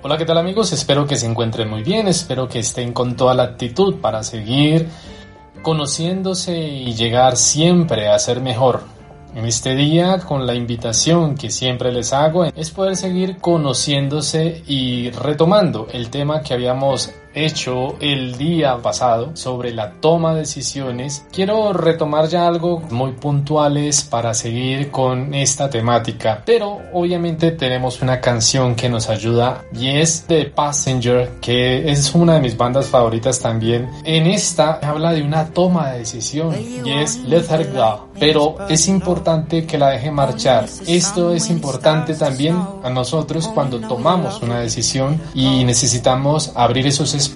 Hola, ¿qué tal amigos? Espero que se encuentren muy bien, espero que estén con toda la actitud para seguir conociéndose y llegar siempre a ser mejor. En este día, con la invitación que siempre les hago, es poder seguir conociéndose y retomando el tema que habíamos hecho el día pasado sobre la toma de decisiones, quiero retomar ya algo muy puntuales para seguir con esta temática. Pero obviamente tenemos una canción que nos ayuda y es The Passenger, que es una de mis bandas favoritas también. En esta habla de una toma de decisión y es Let Her Go. Pero es importante que la deje marchar. Esto es importante también a nosotros cuando tomamos una decisión y necesitamos abrir esos espacios,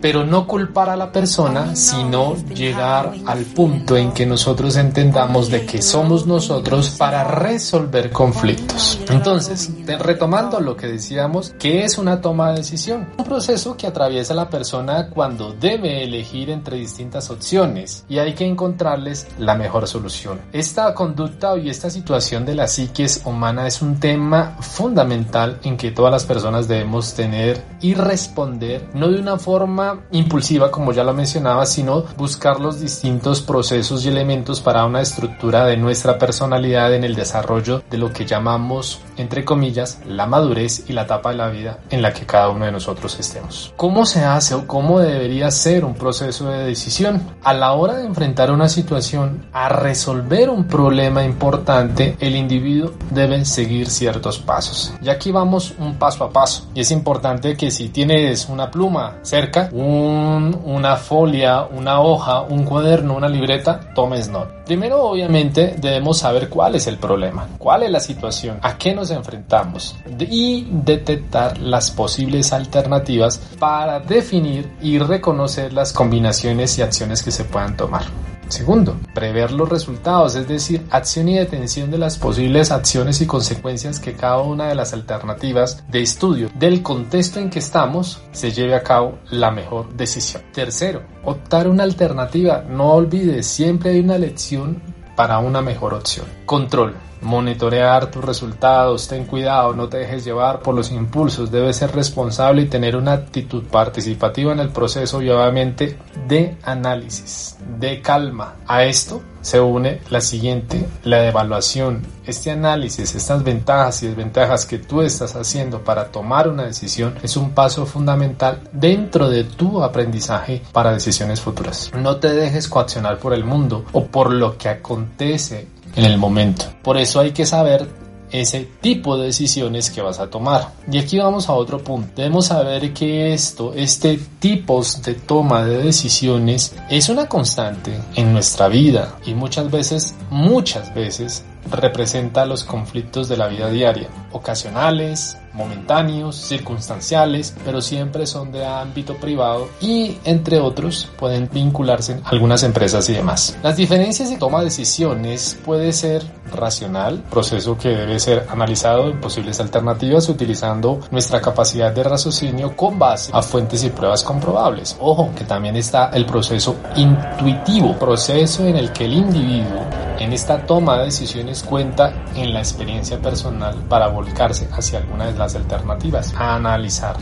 pero no culpar a la persona, sino llegar al punto en que nosotros entendamos de que somos nosotros para resolver conflictos. Entonces, retomando lo que decíamos, ¿qué es una toma de decisión? Un proceso que atraviesa la persona cuando debe elegir entre distintas opciones y hay que encontrarles la mejor solución. Esta conducta y esta situación de la psiquis humana es un tema fundamental en que todas las personas debemos tener y responder, no de una forma impulsiva como ya lo mencionaba, sino buscar los distintos procesos y elementos para una estructura de nuestra personalidad en el desarrollo de lo que llamamos, entre comillas, la madurez y la etapa de la vida en la que cada uno de nosotros estemos. ¿Cómo se hace o cómo debería ser un proceso de decisión? A la hora de enfrentar una situación, a resolver un problema importante, el individuo debe seguir ciertos pasos. Y aquí vamos un paso a paso. Y es importante que si tienes una pluma cerca, una folia, una hoja, un cuaderno, una libreta, tomes nota. Primero, obviamente, debemos saber cuál es el problema, cuál es la situación, a qué nos enfrentamos y detectar las posibles alternativas para definir y reconocer las combinaciones y acciones que se puedan tomar. Segundo, prever los resultados, es decir, acción y detención de las posibles acciones y consecuencias que cada una de las alternativas de estudio del contexto en que estamos se lleve a cabo la mejor decisión. Tercero, optar una alternativa. No olvides, siempre hay una elección para una mejor opción. Control monitorear tus resultados, ten cuidado, no te dejes llevar por los impulsos, debes ser responsable y tener una actitud participativa en el proceso y obviamente de análisis, de calma. A esto se une la siguiente, la evaluación. Este análisis, estas ventajas y desventajas que tú estás haciendo para tomar una decisión es un paso fundamental dentro de tu aprendizaje para decisiones futuras. No te dejes coaccionar por el mundo o por lo que acontece en el momento. Por eso hay que saber ese tipo de decisiones que vas a tomar. Y aquí vamos a otro punto. Debemos saber que esto, este tipo de toma de decisiones es una constante en nuestra vida y muchas veces, muchas veces representa los conflictos de la vida diaria, ocasionales, momentáneos, circunstanciales, pero siempre son de ámbito privado y, entre otros, pueden vincularse en algunas empresas y demás. Las diferencias de toma de decisiones puede ser racional, proceso que debe ser analizado en posibles alternativas utilizando nuestra capacidad de raciocinio con base a fuentes y pruebas comprobables. Ojo, que también está el proceso intuitivo, proceso en el que el individuo en esta toma de decisiones cuenta en la experiencia personal para volcarse hacia alguna de las alternativas a analizar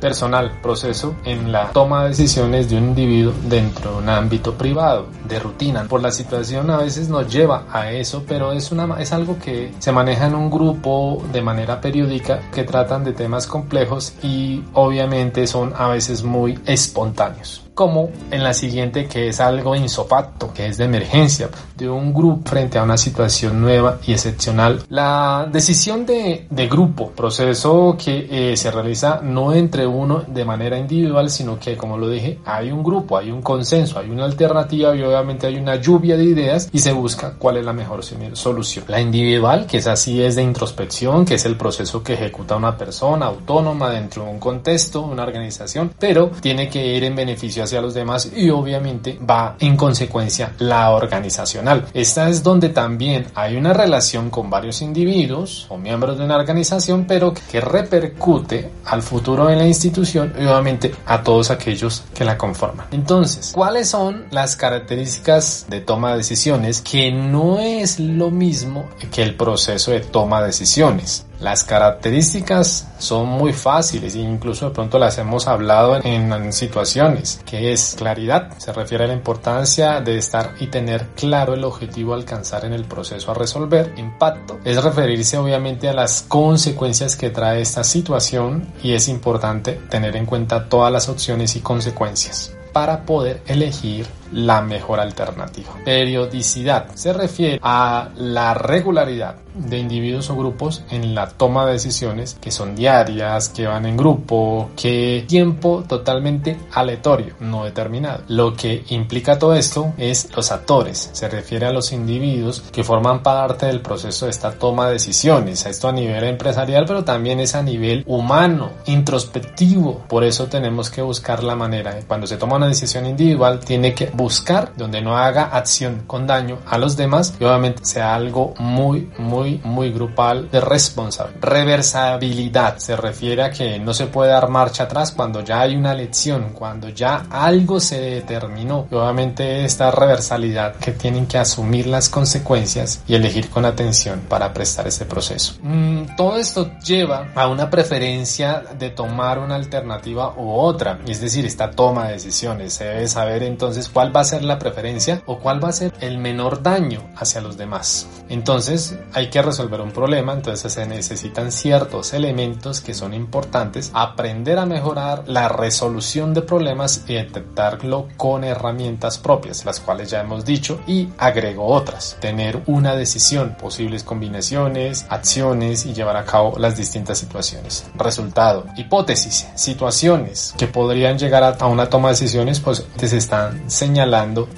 personal, proceso en la toma de decisiones de un individuo dentro de un ámbito privado, de rutina. Por la situación a veces nos lleva a eso, pero es, una, es algo que se maneja en un grupo de manera periódica que tratan de temas complejos y obviamente son a veces muy espontáneos como en la siguiente que es algo insopacto, que es de emergencia, de un grupo frente a una situación nueva y excepcional. La decisión de, de grupo, proceso que eh, se realiza no entre uno de manera individual, sino que, como lo dije, hay un grupo, hay un consenso, hay una alternativa y obviamente hay una lluvia de ideas y se busca cuál es la mejor solución. La individual, que es así, es de introspección, que es el proceso que ejecuta una persona autónoma dentro de un contexto, una organización, pero tiene que ir en beneficio hacia los demás y obviamente va en consecuencia la organizacional. Esta es donde también hay una relación con varios individuos o miembros de una organización, pero que repercute al futuro de la institución y obviamente a todos aquellos que la conforman. Entonces, ¿cuáles son las características de toma de decisiones que no es lo mismo que el proceso de toma de decisiones? Las características son muy fáciles e incluso de pronto las hemos hablado en, situaciones, que es claridad, se refiere a la importancia de estar y tener claro el objetivo a alcanzar en el proceso a resolver. Impacto es referirse obviamente a las consecuencias que trae esta situación y es importante tener en cuenta todas las opciones y consecuencias para poder elegir la mejor alternativa. Periodicidad se refiere a la regularidad de individuos o grupos en la toma de decisiones que son diarias, que van en grupo, que tiempo totalmente aleatorio, no determinado. Lo que implica todo esto es los actores, se refiere a los individuos que forman parte del proceso de esta toma de decisiones, esto a nivel empresarial, pero también es a nivel humano, introspectivo. Por eso tenemos que buscar la manera, cuando se toma una decisión individual, tiene que buscar donde no haga acción con daño a los demás y obviamente sea algo muy, muy, muy grupal de responsable. Reversibilidad se refiere a que no se puede dar marcha atrás cuando ya hay una lección, cuando ya algo se determinó. Y obviamente esta reversalidad que tienen que asumir las consecuencias y elegir con atención para prestar este proceso. Mm, todo esto lleva a una preferencia de tomar una alternativa u otra, es decir, esta toma de decisiones. Se debe saber entonces cuál va a ser la preferencia o cuál va a ser el menor daño hacia los demás. Entonces hay que resolver un problema, entonces se necesitan ciertos elementos que son importantes, aprender a mejorar la resolución de problemas y detectarlo con herramientas propias, las cuales ya hemos dicho, y agrego otras, tener una decisión, posibles combinaciones, acciones y llevar a cabo las distintas situaciones. Resultado, hipótesis, situaciones que podrían llegar a una toma de decisiones, pues se están señalando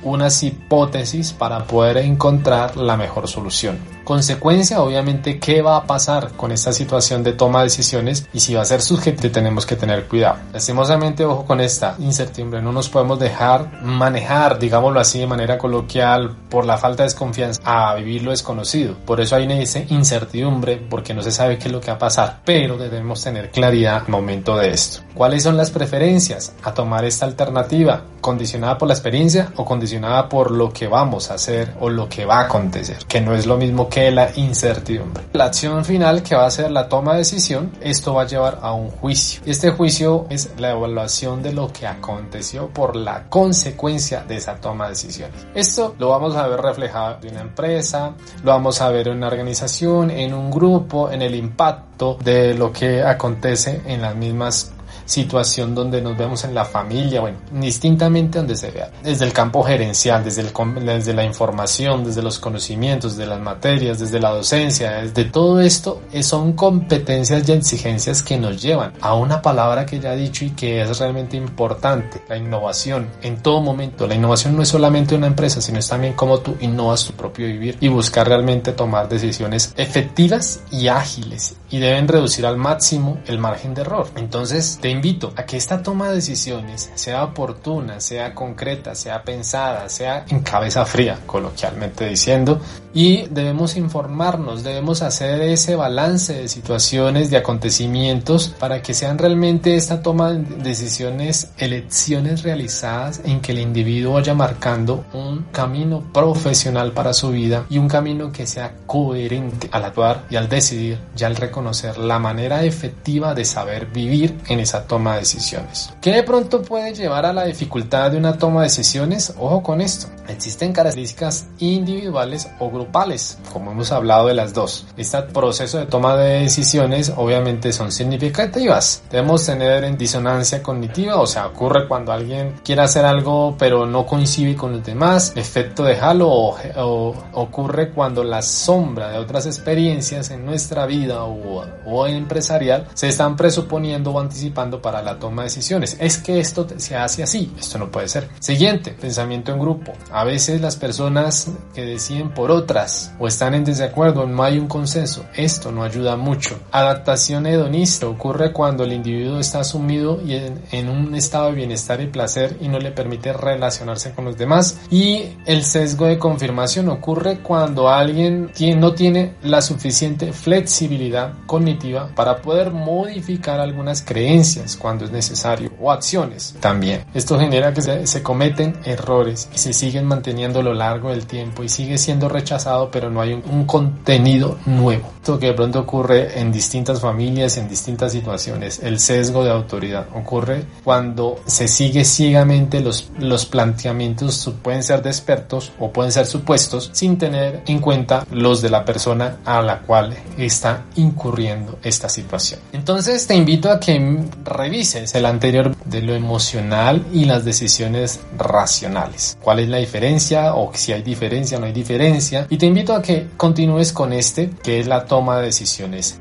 unas hipótesis para poder encontrar la mejor solución. Consecuencia, obviamente, qué va a pasar con esta situación de toma de decisiones y si va a ser sujeto, tenemos que tener cuidado. Lastimosamente, ojo con esta incertidumbre, no nos podemos dejar manejar, digámoslo así de manera coloquial, por la falta de desconfianza a vivir lo desconocido. Por eso hay una incertidumbre, porque no se sabe qué es lo que va a pasar, pero debemos tener claridad al momento de esto. ¿Cuáles son las preferencias a tomar esta alternativa? ¿Condicionada por la experiencia o condicionada por lo que vamos a hacer o lo que va a acontecer? Que no es lo mismo que la incertidumbre. La acción final que va a ser la toma de decisión, esto va a llevar a un juicio. Este juicio es la evaluación de lo que aconteció por la consecuencia de esa toma de decisiones. Esto lo vamos a ver reflejado en una empresa, lo vamos a ver en una organización, en un grupo, en el impacto de lo que acontece en las mismas situación donde nos vemos en la familia, bueno, distintamente donde se vea, desde el campo gerencial, desde, el, desde la información, desde los conocimientos, de las materias, desde la docencia, desde todo esto, eh, son competencias y exigencias que nos llevan a una palabra que ya he dicho y que es realmente importante, la innovación en todo momento. La innovación no es solamente una empresa, sino es también cómo tú innovas tu propio vivir y buscar realmente tomar decisiones efectivas y ágiles y deben reducir al máximo el margen de error. Entonces, te invito a que esta toma de decisiones sea oportuna, sea concreta, sea pensada, sea en cabeza fría, coloquialmente diciendo, y debemos informarnos, debemos hacer ese balance de situaciones, de acontecimientos, para que sean realmente esta toma de decisiones, elecciones realizadas en que el individuo vaya marcando un camino profesional para su vida y un camino que sea coherente al actuar y al decidir y al reconocer la manera efectiva de saber vivir en esa toma de decisiones. ¿Qué de pronto puede llevar a la dificultad de una toma de decisiones? Ojo con esto. Existen características individuales o grupales, como hemos hablado de las dos. Este proceso de toma de decisiones obviamente son significativas. Debemos tener en disonancia cognitiva, o sea, ocurre cuando alguien quiere hacer algo pero no coincide con los demás. Efecto de halo o, ocurre cuando la sombra de otras experiencias en nuestra vida o, o empresarial se están presuponiendo o anticipando para la toma de decisiones. Es que esto se hace así, esto no puede ser. Siguiente, pensamiento en grupo. A veces las personas que deciden por otras o están en desacuerdo, no hay un consenso. Esto no ayuda mucho. Adaptación hedonista ocurre cuando el individuo está sumido y en, un estado de bienestar y placer y no le permite relacionarse con los demás. Y el sesgo de confirmación ocurre cuando alguien no tiene la suficiente flexibilidad cognitiva para poder modificar algunas creencias cuando es necesario o acciones también. Esto genera que se, se cometen errores y se siguen manteniendo a lo largo del tiempo y sigue siendo rechazado pero no hay un, un contenido nuevo. Esto que de pronto ocurre en distintas familias, en distintas situaciones, el sesgo de autoridad ocurre cuando se sigue ciegamente los, los planteamientos pueden ser de expertos o pueden ser supuestos sin tener en cuenta los de la persona a la cual está incurriendo esta situación. Entonces te invito a que revises el anterior de lo emocional y las decisiones racionales. ¿Cuál es la diferencia o si hay diferencia no hay diferencia? Y te invito a que continúes con este que es la toma de decisiones